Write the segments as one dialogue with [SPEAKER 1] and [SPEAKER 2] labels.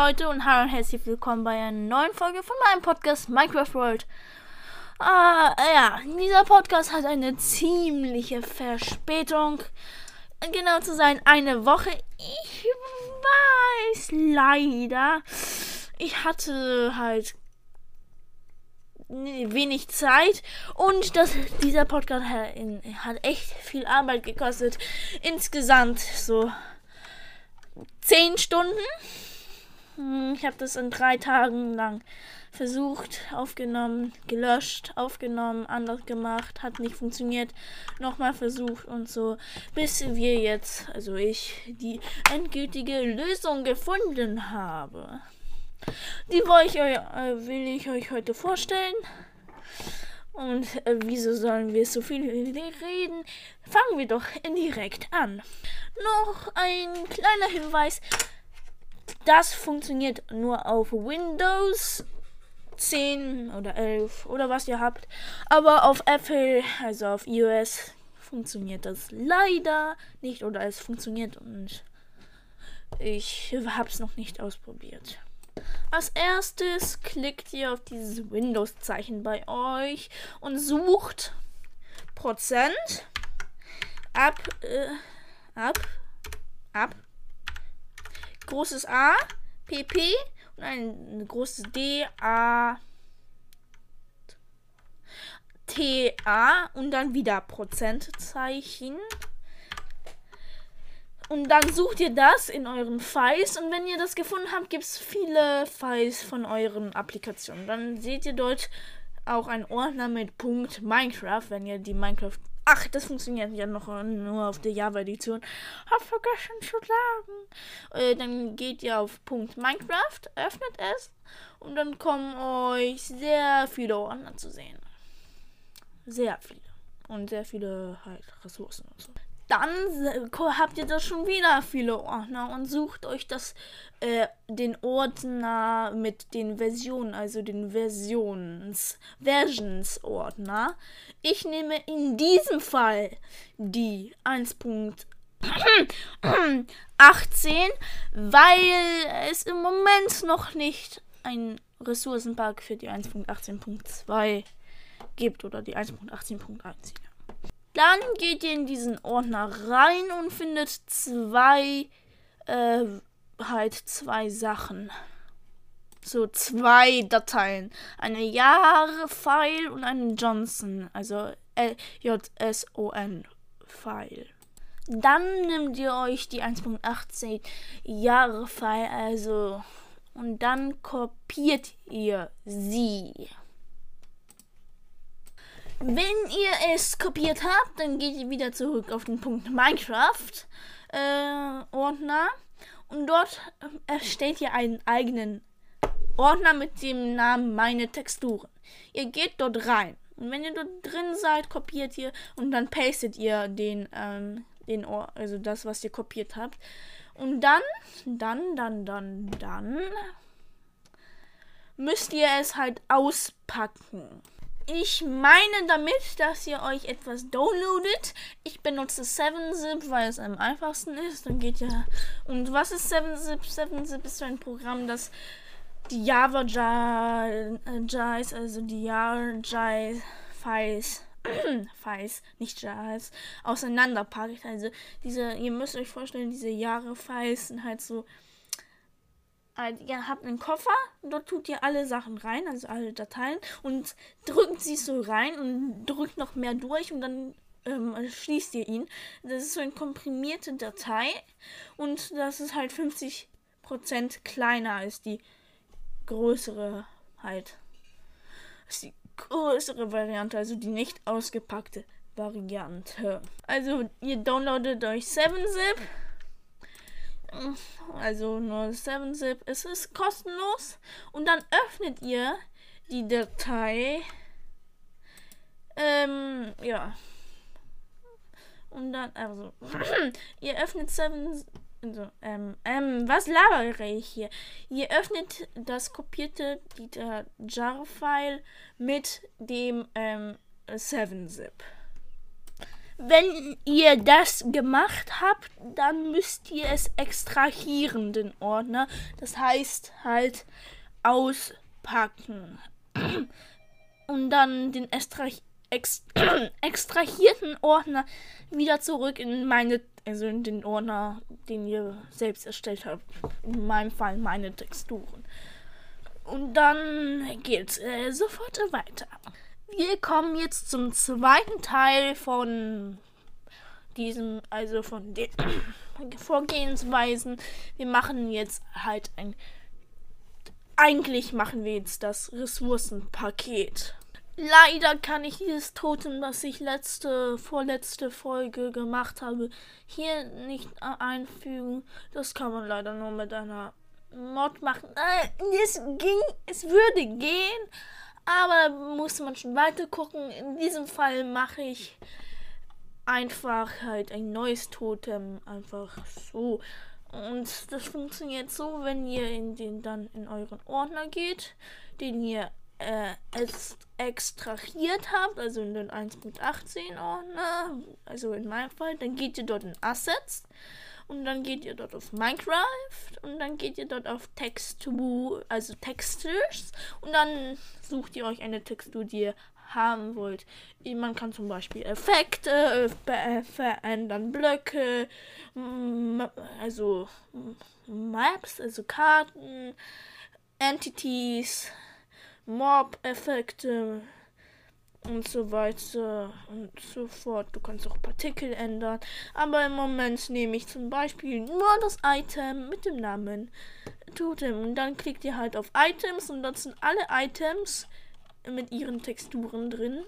[SPEAKER 1] Leute und hallo und herzlich willkommen bei einer neuen Folge von meinem Podcast Minecraft World. Ah, ja, dieser Podcast hat eine ziemliche Verspätung. Genau zu sein, eine Woche. Ich weiß leider. Ich hatte halt wenig Zeit und das, dieser Podcast hat, echt viel Arbeit gekostet. Insgesamt so 10 Stunden. Hm, ich habe das in drei Tagen lang versucht, aufgenommen, gelöscht, aufgenommen, anders gemacht, hat nicht funktioniert, nochmal versucht und so, bis wir jetzt, also ich, die endgültige Lösung gefunden habe. Die will ich, euch, äh, will ich euch heute vorstellen. Und äh, wieso sollen wir so viel reden? Fangen wir doch direkt an. Noch ein kleiner Hinweis. Das funktioniert nur auf Windows 10 oder 11 oder was ihr habt. Aber auf Apple, also auf iOS, funktioniert das leider nicht oder es funktioniert und ich habe es noch nicht ausprobiert. Als erstes klickt ihr auf dieses Windows-Zeichen bei euch und sucht Prozent ab, äh, ab, ab, großes A, PP und ein großes D, A, T, A und dann wieder Prozentzeichen. Und dann sucht ihr das in euren Files und wenn ihr das gefunden habt, gibt es viele Files von euren Applikationen. Dann seht ihr dort auch einen Ordner mit Punkt Minecraft, wenn ihr die Minecraft. Ach, das funktioniert ja noch nur auf der Java-Edition. Hab vergessen zu sagen. Äh, dann geht ihr auf Punkt Minecraft, öffnet es und dann kommen euch sehr viele Ordner zu sehen. Sehr viele. Und sehr viele halt Ressourcen und so dann habt ihr da schon wieder viele Ordner und sucht euch das äh, den Ordner mit den Versionen, also den Versions Versions Ordner. Ich nehme in diesem Fall die 1.18, weil es im Moment noch nicht ein Ressourcenpack für die 1.18.2 gibt oder die 1.18.1. Dann geht ihr in diesen Ordner rein und findet zwei, äh, halt zwei Sachen. So zwei Dateien. Eine Jahre-File und einen Johnson, also J-S-O-N-File. Dann nehmt ihr euch die 1.18 Jahre-File, also, und dann kopiert ihr sie. Wenn ihr es kopiert habt, dann geht ihr wieder zurück auf den Punkt Minecraft äh, Ordner und dort erstellt ihr einen eigenen Ordner mit dem Namen meine Texturen. Ihr geht dort rein und wenn ihr dort drin seid, kopiert ihr und dann pastet ihr den ähm, den Or also das, was ihr kopiert habt und dann dann dann dann dann müsst ihr es halt auspacken. Ich meine damit, dass ihr euch etwas downloadet. Ich benutze 7-Zip, weil es am einfachsten ist. Dann geht ja. Und was ist 7-Zip? 7-Zip ist so ein Programm, das die Java Jives, also die Java Files, Files, nicht Jives, auseinanderpackt. Also diese, ihr müsst euch vorstellen, diese Jahre Files sind halt so also ihr habt einen Koffer, dort tut ihr alle Sachen rein, also alle Dateien und drückt sie so rein und drückt noch mehr durch und dann ähm, schließt ihr ihn. Das ist so eine komprimierte Datei und das ist halt 50% kleiner als die größere halt. Ist die größere Variante, also die nicht ausgepackte Variante. Also ihr downloadet euch 7-Zip also nur 7-Zip. Es ist kostenlos. Und dann öffnet ihr die Datei. Ähm, ja. Und dann, also, ihr öffnet 7 also, ähm, ähm, was labere ich hier? Ihr öffnet das kopierte Jar-File mit dem ähm, 7-Zip. Wenn ihr das gemacht habt, dann müsst ihr es extrahieren, den Ordner. Das heißt halt auspacken. Und dann den extra ex extrahierten Ordner wieder zurück in meine, also in den Ordner, den ihr selbst erstellt habt. In meinem Fall meine Texturen. Und dann geht's äh, sofort weiter. Wir kommen jetzt zum zweiten Teil von diesem, also von den Vorgehensweisen. Wir machen jetzt halt ein. Eigentlich machen wir jetzt das Ressourcenpaket. Leider kann ich dieses Totem, das ich letzte, vorletzte Folge gemacht habe, hier nicht einfügen. Das kann man leider nur mit einer Mod machen. Äh, es ging, es würde gehen, aber muss man schon weiter gucken. In diesem Fall mache ich einfach halt ein neues Totem. Einfach so. Und das funktioniert so, wenn ihr in den dann in euren Ordner geht, den ihr äh, extrahiert habt, also in den 1.18 Ordner, also in meinem Fall, dann geht ihr dort in Assets und dann geht ihr dort auf Minecraft und dann geht ihr dort auf Textur, also Textures und dann sucht ihr euch eine Textur, die ihr haben wollt. Man kann zum Beispiel Effekte verändern, Blöcke, also Maps, also Karten, Entities, Mob-Effekte, und so weiter und so fort. Du kannst auch Partikel ändern. Aber im Moment nehme ich zum Beispiel nur das Item mit dem Namen Totem. Und dann klickt ihr halt auf Items und dort sind alle Items mit ihren Texturen drin.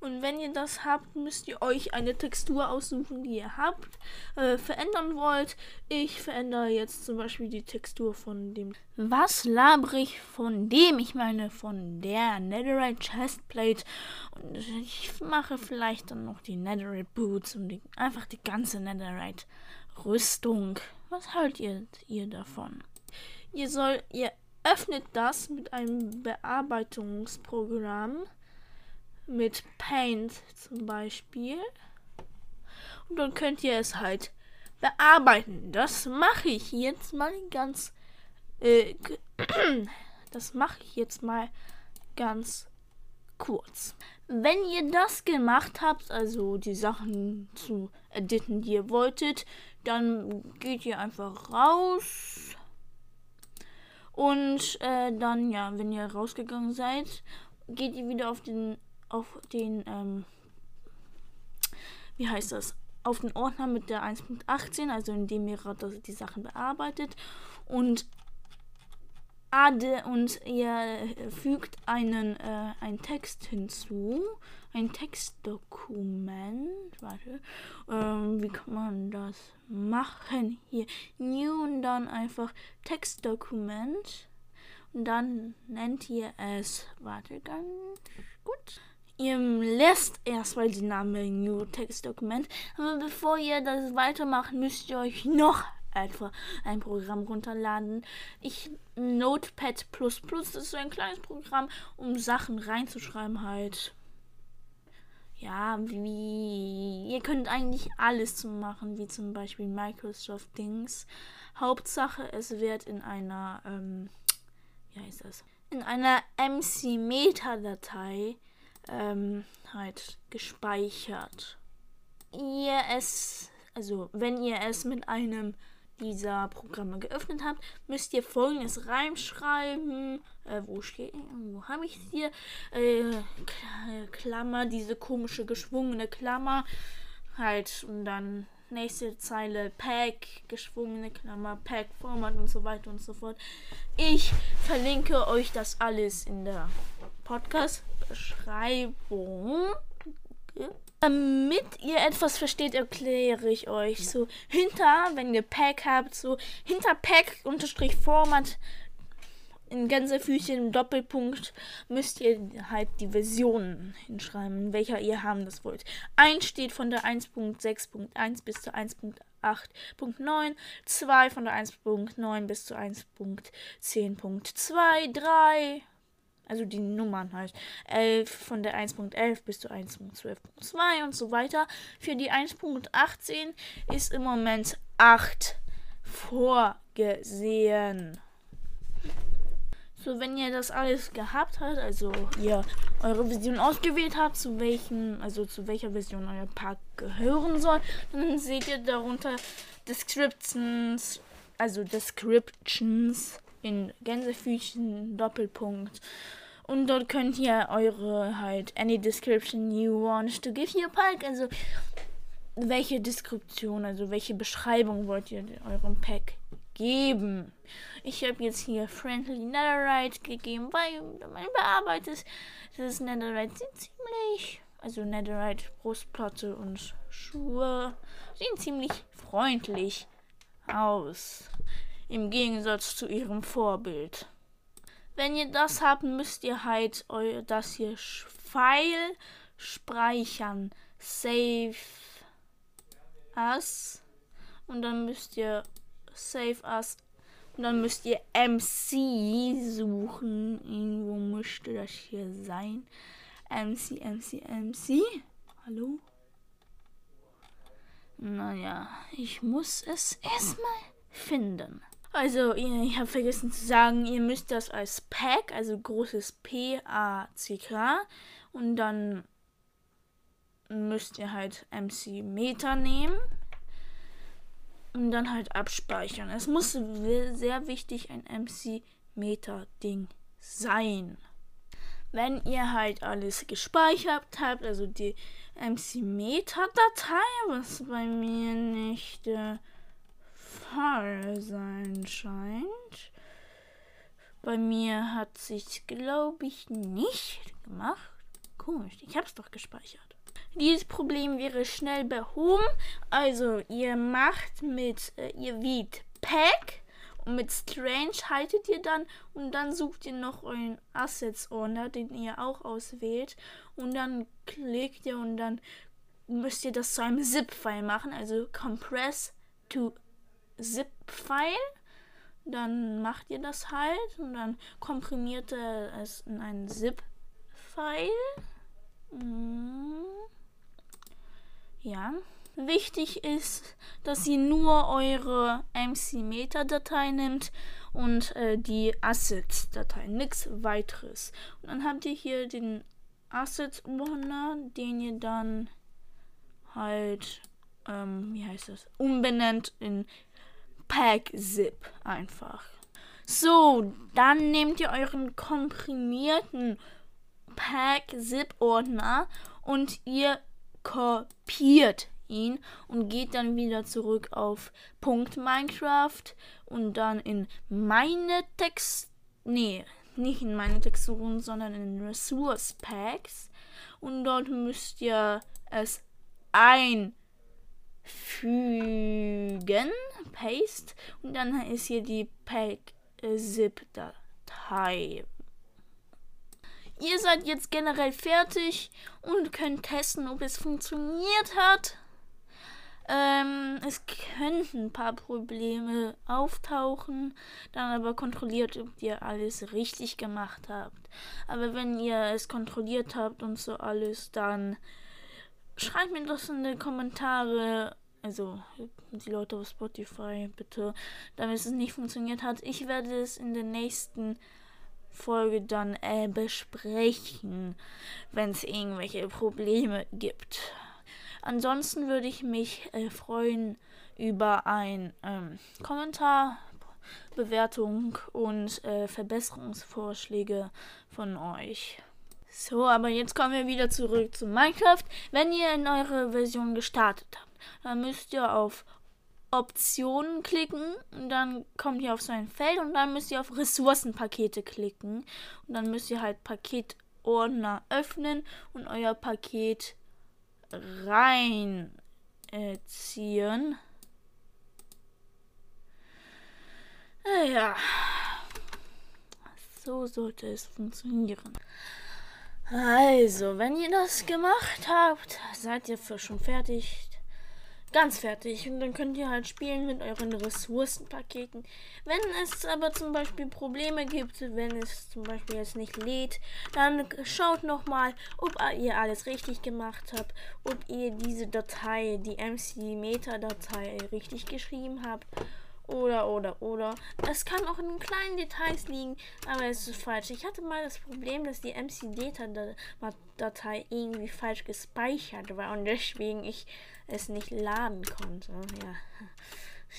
[SPEAKER 1] Und wenn ihr das habt, müsst ihr euch eine Textur aussuchen, die ihr habt, äh, verändern wollt. Ich verändere jetzt zum Beispiel die Textur von dem. Was laber ich von dem? Ich meine von der Netherite Chestplate. Und ich mache vielleicht dann noch die Netherite Boots und die, einfach die ganze Netherite Rüstung. Was haltet ihr, davon? Ihr soll, ihr öffnet das mit einem Bearbeitungsprogramm mit Paint zum Beispiel. Und dann könnt ihr es halt bearbeiten. Das mache ich jetzt mal ganz. Äh, das mache ich jetzt mal ganz kurz. Wenn ihr das gemacht habt, also die Sachen zu editen, die ihr wolltet, dann geht ihr einfach raus. Und äh, dann, ja, wenn ihr rausgegangen seid, geht ihr wieder auf den auf den, ähm, wie heißt das, auf den Ordner mit der 1.18, also in dem ihr die Sachen bearbeitet und Ade und ihr fügt einen, äh, einen Text hinzu, ein Textdokument. Warte, ähm, wie kann man das machen? Hier, New und dann einfach Textdokument. Und dann nennt ihr es, warte ganz gut ihr lässt erstmal die Namen New Text Dokument. Aber bevor ihr das weitermacht, müsst ihr euch noch etwa ein Programm runterladen. Ich Notepad das ist so ein kleines Programm, um Sachen reinzuschreiben halt. Ja, wie ihr könnt eigentlich alles zu machen, wie zum Beispiel Microsoft Dings. Hauptsache, es wird in einer, ähm, wie heißt das? In einer MC Meta Datei ähm, halt gespeichert. Ihr es, also wenn ihr es mit einem dieser Programme geöffnet habt, müsst ihr folgendes reinschreiben. Äh, wo steht, wo habe ich es hier? Äh, Klammer, diese komische geschwungene Klammer. Halt, und dann nächste Zeile Pack, geschwungene Klammer, Pack, Format und so weiter und so fort. Ich verlinke euch das alles in der Podcast-Beschreibung. Damit ihr etwas versteht, erkläre ich euch so hinter, wenn ihr Pack habt, so hinter Pack unterstrich Format in Gänsefüßchen Doppelpunkt müsst ihr halt die Version hinschreiben, welcher ihr haben das wollt. 1 steht von der 1.6.1 bis zur 1.8.9, 2 von der 1.9 bis zur 1.10.2, 3 Also die Nummern halt. 11 von der 1.11 bis zu 1.12.2 und so weiter. Für die 1.18 ist im Moment 8 vorgesehen. So, wenn ihr das alles gehabt habt, also ihr eure Vision ausgewählt habt, zu welchen, also zu welcher Vision euer Park gehören soll, dann seht ihr darunter Descriptions, also Descriptions in Gänsefüßchen, Doppelpunkt. Und dort könnt ihr eure halt any description you want to give your park, also welche Deskription, also welche Beschreibung wollt ihr eurem Pack geben? Ich habe jetzt hier Friendly Netherite gegeben, weil mein bearbeitet das Netherite sieht ziemlich, also Netherite Brustplatte und Schuhe sehen ziemlich freundlich aus im Gegensatz zu ihrem Vorbild. Wenn ihr das habt, müsst ihr halt eu das hier Pfeil speichern. Save as. Und dann müsst ihr Save as. Und dann müsst ihr MC suchen. Irgendwo müsste das hier sein. MC, MC, MC. Hallo? Naja, ich muss es erstmal finden. Also, ich habe vergessen zu sagen, ihr müsst das als Pack, also großes P-A-C-K, und dann müsst ihr halt MC Meter nehmen und dann halt abspeichern. Es muss sehr wichtig ein MC Meter Ding sein. Wenn ihr halt alles gespeichert habt, also die MC Meter Datei, was bei mir nicht äh, Fall sein scheint. Bei mir hat sich, glaube ich, nicht gemacht. Komisch, ich habe es doch gespeichert. Dieses Problem wäre schnell behoben. Also, ihr macht mit, äh, ihr wählt Pack und mit Strange haltet ihr dann und dann sucht ihr noch euren Assets-Ordner, den ihr auch auswählt und dann klickt ihr und dann müsst ihr das zu einem ZIP-File machen, also Compress to ZIP-File. Dann macht ihr das halt und dann komprimiert ihr es in einen ZIP-File. Mhm. Ja. Wichtig ist, dass ihr nur eure MC-Meta-Datei nimmt und äh, die Assets-Datei, nichts weiteres. Und dann habt ihr hier den Assets-Ordner, den ihr dann halt, ähm, wie heißt das, umbenennt in Pack-Zip einfach. So, dann nehmt ihr euren komprimierten Pack-Zip-Ordner und ihr kopiert ihn und geht dann wieder zurück auf Punkt Minecraft und dann in meine Text nee nicht in meine Texturen sondern in Resource Packs und dort müsst ihr es ein fügen, Paste und dann ist hier die Pack-Zip-Datei. Ihr seid jetzt generell fertig und könnt testen, ob es funktioniert hat. Ähm, es könnten ein paar Probleme auftauchen, dann aber kontrolliert, ob ihr alles richtig gemacht habt. Aber wenn ihr es kontrolliert habt und so alles, dann schreibt mir das in die Kommentare. Also die Leute auf Spotify, bitte, damit es nicht funktioniert hat. Ich werde es in der nächsten Folge dann äh, besprechen, wenn es irgendwelche Probleme gibt. Ansonsten würde ich mich äh, freuen über ein ähm, Kommentar, Bewertung und äh, Verbesserungsvorschläge von euch. So, aber jetzt kommen wir wieder zurück zu Minecraft. Wenn ihr in eure Version gestartet habt, dann müsst ihr auf Optionen klicken und dann kommt ihr auf so ein Feld und dann müsst ihr auf Ressourcenpakete klicken und dann müsst ihr halt Paketordner öffnen und euer Paket reinziehen. Äh, ja, so sollte es funktionieren. Also, wenn ihr das gemacht habt, seid ihr für schon fertig. ganz fertig. Und dann könnt ihr halt spielen mit euren Ressourcenpaketen. Wenn es aber zum Beispiel Probleme gibt, wenn es zum Beispiel jetzt nicht lädt, dann schaut nochmal, ob ihr alles richtig gemacht habt, ob ihr diese Datei, die MC-Meta-Datei richtig geschrieben habt. Oder, oder, oder. Es kann auch in kleinen Details liegen, aber es ist falsch. Ich hatte mal das Problem, dass die MC-Data-Datei irgendwie falsch gespeichert war und deswegen ich es nicht laden konnte. Ja,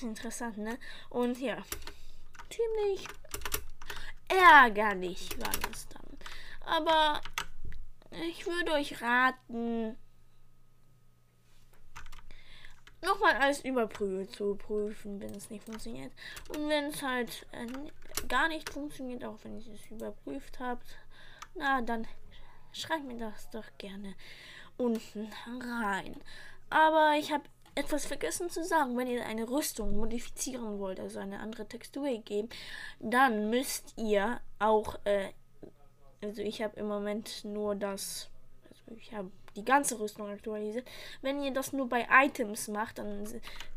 [SPEAKER 1] interessant, ne? Und ja, ziemlich ärgerlich war das dann. Aber ich würde euch raten, nochmal alles überprüfen zu prüfen, wenn es nicht funktioniert. Und wenn es halt äh, gar nicht funktioniert, auch wenn ihr es überprüft habt, na dann schreibt mir das doch gerne unten rein. Aber ich habe etwas vergessen zu sagen. Wenn ihr eine Rüstung modifizieren wollt, also eine andere Textur geben, dann müsst ihr auch, äh, also ich habe im Moment nur das, also ich habe die ganze Rüstung aktualisiert. Wenn ihr das nur bei Items macht, dann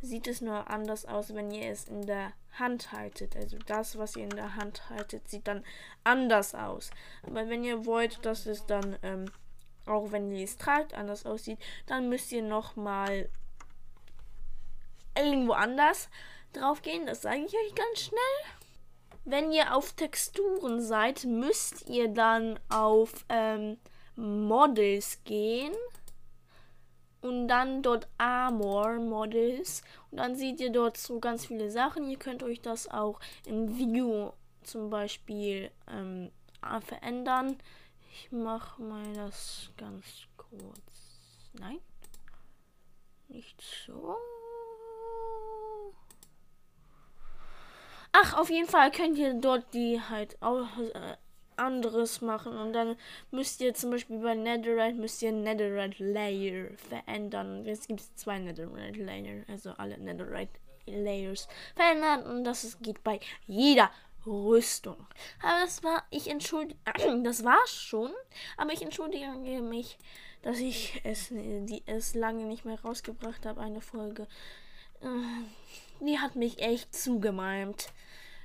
[SPEAKER 1] sieht es nur anders aus, wenn ihr es in der Hand haltet. Also das, was ihr in der Hand haltet, sieht dann anders aus. Aber wenn ihr wollt, dass es dann ähm, auch wenn die es tragt, anders aussieht, dann müsst ihr nochmal irgendwo anders drauf gehen. Das sage ich euch ganz schnell. Wenn ihr auf Texturen seid, müsst ihr dann auf ähm, Models gehen und dann dort Armor Models und dann seht ihr dort so ganz viele Sachen. Ihr könnt euch das auch im View zum Beispiel ähm, verändern. Ich mache mal das ganz kurz. Nein. Nicht so. Ach, auf jeden Fall könnt ihr dort die halt auch äh, anderes machen und dann müsst ihr zum Beispiel bei Netherite müsst ihr Netherite Layer verändern. Jetzt gibt es zwei Netherite Layer, also alle Netherite Layers verändern und das geht bei jeder Rüstung. Aber das war, ich entschuldige, das war schon, aber ich entschuldige mich, dass ich es, die, es lange nicht mehr rausgebracht habe, eine Folge. Äh, die hat mich echt zugemeimt.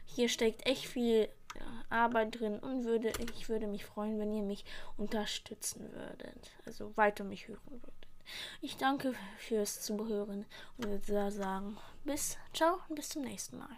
[SPEAKER 1] Hier steckt echt viel Arbeit drin und würde, ich würde mich freuen, wenn ihr mich unterstützen würdet. Also weiter mich hören würdet. Ich danke fürs Zuhören und würde sagen, bis, ciao und bis zum nächsten Mal.